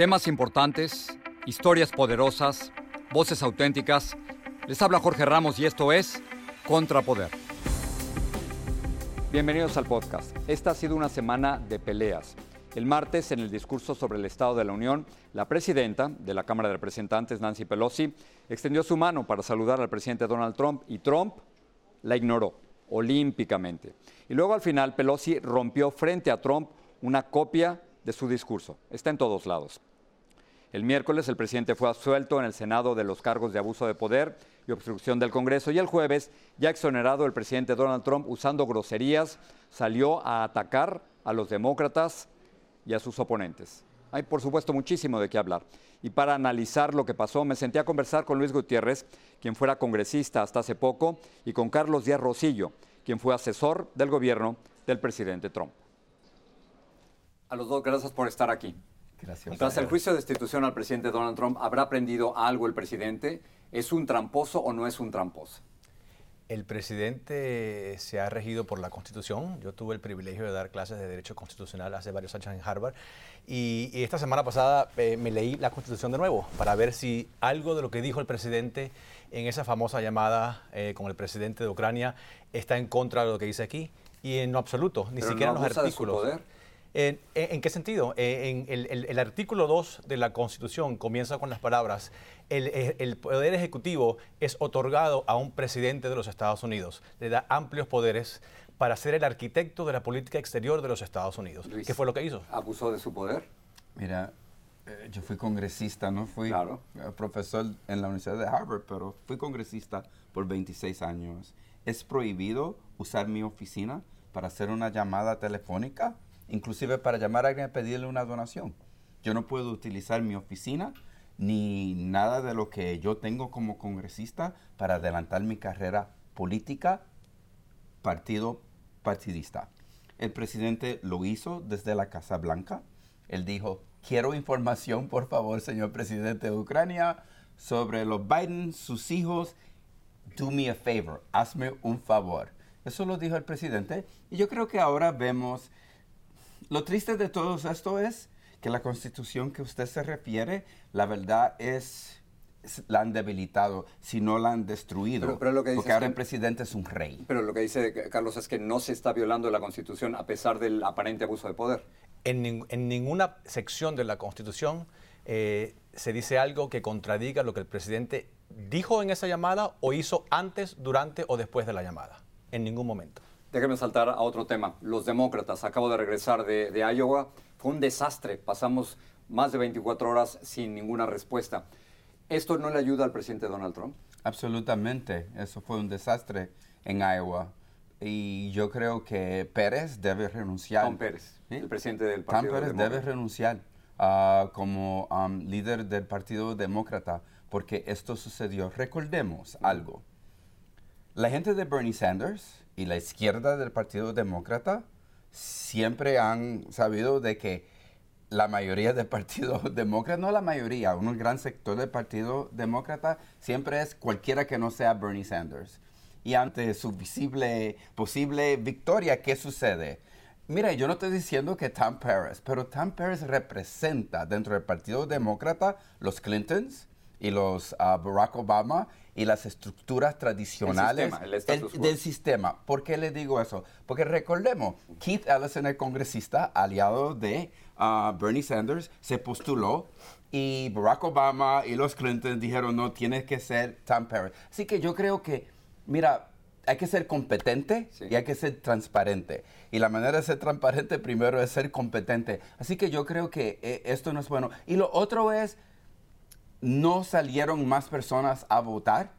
Temas importantes, historias poderosas, voces auténticas. Les habla Jorge Ramos y esto es Contrapoder. Bienvenidos al podcast. Esta ha sido una semana de peleas. El martes, en el discurso sobre el Estado de la Unión, la presidenta de la Cámara de Representantes, Nancy Pelosi, extendió su mano para saludar al presidente Donald Trump y Trump la ignoró olímpicamente. Y luego al final Pelosi rompió frente a Trump una copia de su discurso. Está en todos lados. El miércoles el presidente fue absuelto en el Senado de los cargos de abuso de poder y obstrucción del Congreso y el jueves, ya exonerado el presidente Donald Trump usando groserías, salió a atacar a los demócratas y a sus oponentes. Hay, por supuesto, muchísimo de qué hablar. Y para analizar lo que pasó, me senté a conversar con Luis Gutiérrez, quien fuera congresista hasta hace poco, y con Carlos Díaz Rosillo, quien fue asesor del gobierno del presidente Trump. A los dos, gracias por estar aquí. Gracias. Tras el juicio de destitución al presidente Donald Trump, ¿habrá aprendido algo el presidente? ¿Es un tramposo o no es un tramposo? El presidente se ha regido por la Constitución. Yo tuve el privilegio de dar clases de Derecho Constitucional hace varios años en Harvard. Y, esta semana pasada eh, me leí la Constitución de nuevo para ver si algo de lo que dijo el presidente en esa famosa llamada eh, con el presidente de Ucrania está en contra de lo que dice aquí. Y en absoluto, ni siquiera en los artículos. ¿En, qué sentido? En el, artículo 2 de la Constitución comienza con las palabras, el, poder ejecutivo es otorgado a un presidente de los Estados Unidos, le da amplios poderes para ser el arquitecto de la política exterior de los Estados Unidos. ¿Qué fue lo que hizo? ¿Abusó de su poder? Mira, eh, yo fui congresista, no fui eh, profesor en la Universidad de Harvard, pero fui congresista por 26 años. ¿Es prohibido usar mi oficina para hacer una llamada telefónica? Inclusive para llamar a alguien a pedirle una donación. Yo no puedo utilizar mi oficina ni nada de lo que yo tengo como congresista para adelantar mi carrera política, partido partidista. El presidente lo hizo desde la Casa Blanca. Él dijo, quiero información, por favor, señor presidente de Ucrania, sobre los Biden, sus hijos. Do me a favor, hazme un favor. Eso lo dijo el presidente. Y yo creo que ahora vemos lo triste de todo esto es que la constitución que usted se refiere, la verdad es, la han debilitado, si no la han destruido. Pero, lo que porque ahora el presidente es un rey. Pero lo que dice Carlos es que no se está violando la constitución a pesar del aparente abuso de poder. En, ninguna sección de la constitución eh, se dice algo que contradiga lo que el presidente dijo en esa llamada o hizo antes, durante o después de la llamada. En ningún momento. Déjeme saltar a otro tema. Los demócratas, acabo de regresar de, Iowa, fue un desastre. Pasamos más de 24 horas sin ninguna respuesta. ¿Esto no le ayuda al presidente Donald Trump? Absolutamente. Eso fue un desastre en Iowa. Y yo creo que Pérez debe renunciar. Tom Pérez, el presidente del Partido Tom Pérez debe renunciar uh, como um, líder del Partido Demócrata porque esto sucedió. Recordemos algo. La gente de Bernie Sanders y la izquierda del Partido Demócrata siempre han sabido de que la mayoría del Partido Demócrata, no la mayoría, un gran sector del Partido Demócrata siempre es cualquiera que no sea Bernie Sanders. Y ante su visible, posible victoria, ¿qué sucede? Mira, yo no estoy diciendo que Tom Perez, pero Tom Perez representa dentro del Partido Demócrata los Clintons y los ah, Barack Obama y las estructuras tradicionales del sistema. ¿Por qué le digo eso? Porque recordemos, Keith Ellison, el congresista aliado de uh, Bernie Sanders, se postuló y Barack Obama y los Clinton dijeron, no, tienes que ser Tom Perry. Así que yo creo que, mira, hay que ser competente y hay que ser transparente. Y la manera de ser transparente primero es ser competente. Así que yo creo que eh, esto no es bueno. Y lo otro es no salieron más personas a votar.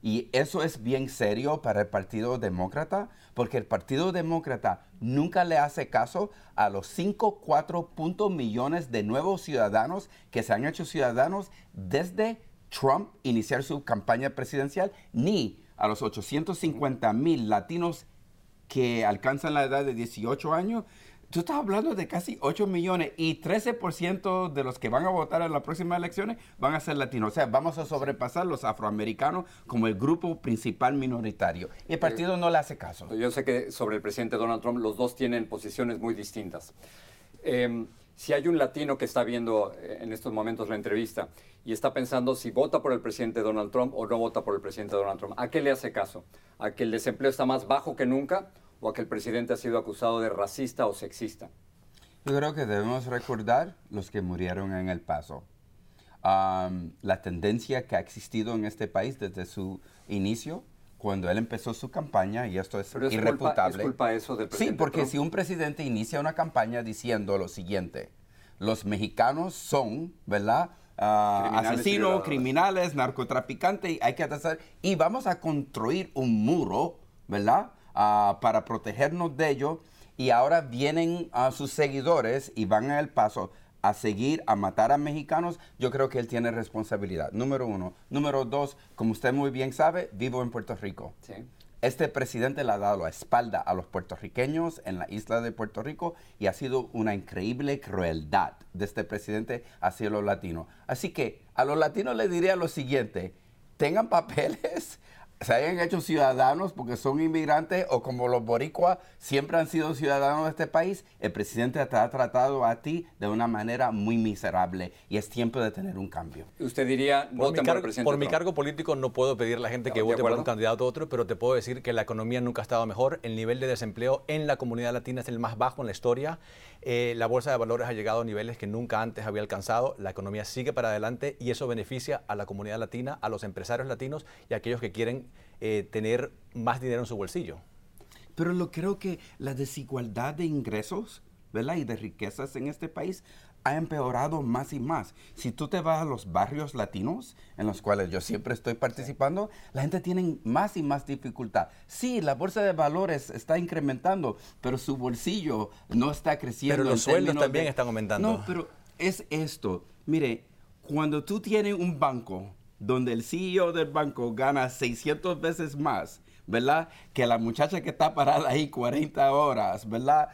Y eso es bien serio para el Partido Demócrata, porque el Partido Demócrata nunca le hace caso a los 5, 4 millones de nuevos ciudadanos que se han hecho ciudadanos desde Trump iniciar su campaña presidencial, ni a los 850 mil latinos que alcanzan la edad de 18 años Tú estás hablando de casi 8 millones y 13% de los que van a votar en las próximas elecciones van a ser latinos. O sea, vamos a sobrepasar los afroamericanos como el grupo principal minoritario. Y el partido no le hace caso. Yo sé que sobre el presidente Donald Trump los dos tienen posiciones muy distintas. Em, Si hay un latino que está viendo eh, en estos momentos la entrevista y está pensando si vota por el presidente Donald Trump o no vota por el presidente Donald Trump, ¿a qué le hace caso? ¿A que el desempleo está más bajo que nunca o a que el presidente ha sido acusado de racista o sexista? Yo creo que debemos recordar los que murieron en El Paso. la tendencia que ha existido en este país desde su inicio, cuando él empezó su campaña, y esto es, Pero irreputable. Culpa, eso del presidente Sí, porque si un presidente inicia una campaña diciendo lo siguiente, los mexicanos son, ¿verdad? Ah, asesinos, criminales, narcotraficantes, hay que hacer, y vamos a construir un muro, ¿verdad? Ah, para protegernos de ellos y ahora vienen a sus seguidores y van a El Paso a seguir a matar a mexicanos, yo creo que él tiene responsabilidad. Número uno. Número dos, como usted muy bien sabe, vivo en Puerto Rico. Este presidente le ha dado la espalda a los puertorriqueños en la isla de Puerto Rico y ha sido una increíble crueldad de este presidente hacia los latinos. Así que a los latinos les diría lo siguiente, tengan papeles, se hayan hecho ciudadanos porque son inmigrantes o como los boricuas siempre han sido ciudadanos de este país, el presidente te ha tratado a ti de una manera muy miserable y es tiempo de tener un cambio. Usted diría, por, mi, cargo, por mi cargo político no puedo pedir a la gente que vote por un candidato a otro, pero te puedo decir que la economía nunca ha estado mejor, el nivel de desempleo en la comunidad latina es el más bajo en la historia, eh, la bolsa de valores ha llegado a niveles que nunca antes había alcanzado, la economía sigue para adelante y eso beneficia a la comunidad latina, a los empresarios latinos y a aquellos que quieren eh, tener más dinero en su bolsillo. Pero lo creo que la desigualdad de ingresos ¿verdad? y de riquezas en este país ha empeorado más y más. Si tú te vas a los barrios latinos, en los cuales yo siempre estoy participando, la gente tiene más y más dificultad. Sí, la bolsa de valores está incrementando, pero su bolsillo no está creciendo. Pero los sueldos también están aumentando. No, pero es esto. Mire, cuando tú tienes un banco donde el CEO del banco gana 600 veces más, ¿verdad? Que la muchacha que está parada ahí 40 horas, ¿verdad?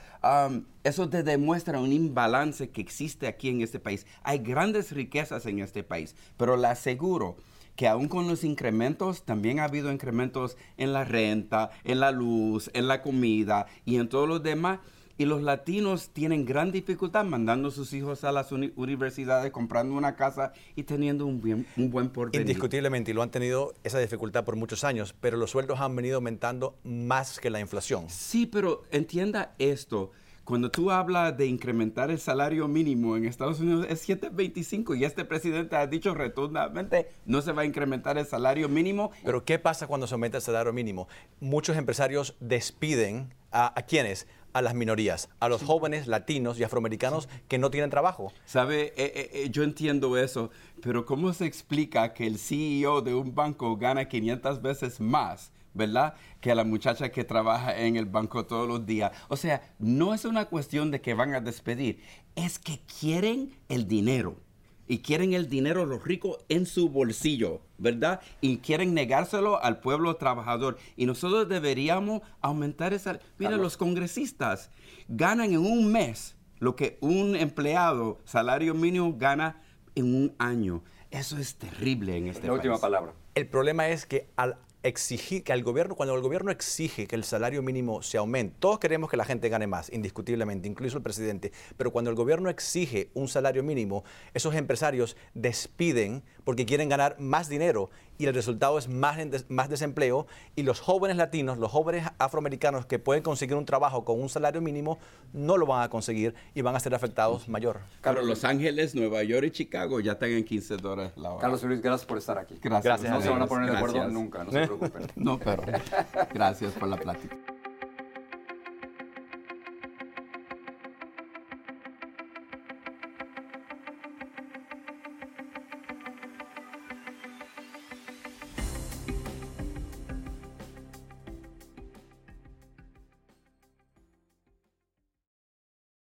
eso te demuestra un imbalance que existe aquí en este país. Hay grandes riquezas en este país, pero le aseguro que aún con los incrementos, también ha habido incrementos en la renta, en la luz, en la comida y en todos los demás. Y los latinos tienen gran dificultad mandando a sus hijos a las universidades, comprando una casa y teniendo un, un buen porvenir. Indiscutiblemente, y lo han tenido esa dificultad por muchos años, pero los sueldos han venido aumentando más que la inflación. Sí, pero entienda esto. Cuando tú hablas de incrementar el salario mínimo en Estados Unidos es 7.25 y este presidente ha dicho rotundamente no se va a incrementar el salario mínimo. Pero ¿qué pasa cuando se aumenta el salario mínimo? Muchos empresarios despiden a, a quienes a las minorías, a los jóvenes latinos y afroamericanos que no tienen trabajo. Sabe, eh, eh, eh, yo entiendo eso, pero ¿cómo se explica que el CEO de un banco gana 500 veces más? ¿verdad? Que la muchacha que trabaja en el banco todos los días. O sea, no es una cuestión de que van a despedir, es que quieren el dinero y quieren el dinero los ricos en su bolsillo, ¿verdad? Y quieren negárselo al pueblo trabajador. Y nosotros deberíamos aumentar esa... Mira, los congresistas ganan en un mes lo que un empleado salario mínimo gana en un año. Eso es terrible en este La última palabra. El problema es que al exigir que al gobierno, cuando el gobierno exige que el salario mínimo se aumente, todos queremos que la gente gane más, indiscutiblemente, incluso el presidente, pero cuando el gobierno exige un salario mínimo, esos empresarios despiden porque quieren ganar más dinero y el resultado es más, más desempleo y los jóvenes latinos, los jóvenes afroamericanos que pueden conseguir un trabajo con un salario mínimo no lo van a conseguir y van a ser afectados mayor. Carlos, Los Ángeles, Nueva York y Chicago ya están en 15 dólares la hora. Carlos Luis, gracias por estar aquí. Gracias. no se van a poner de acuerdo nunca, no se no, pero gracias por la plática.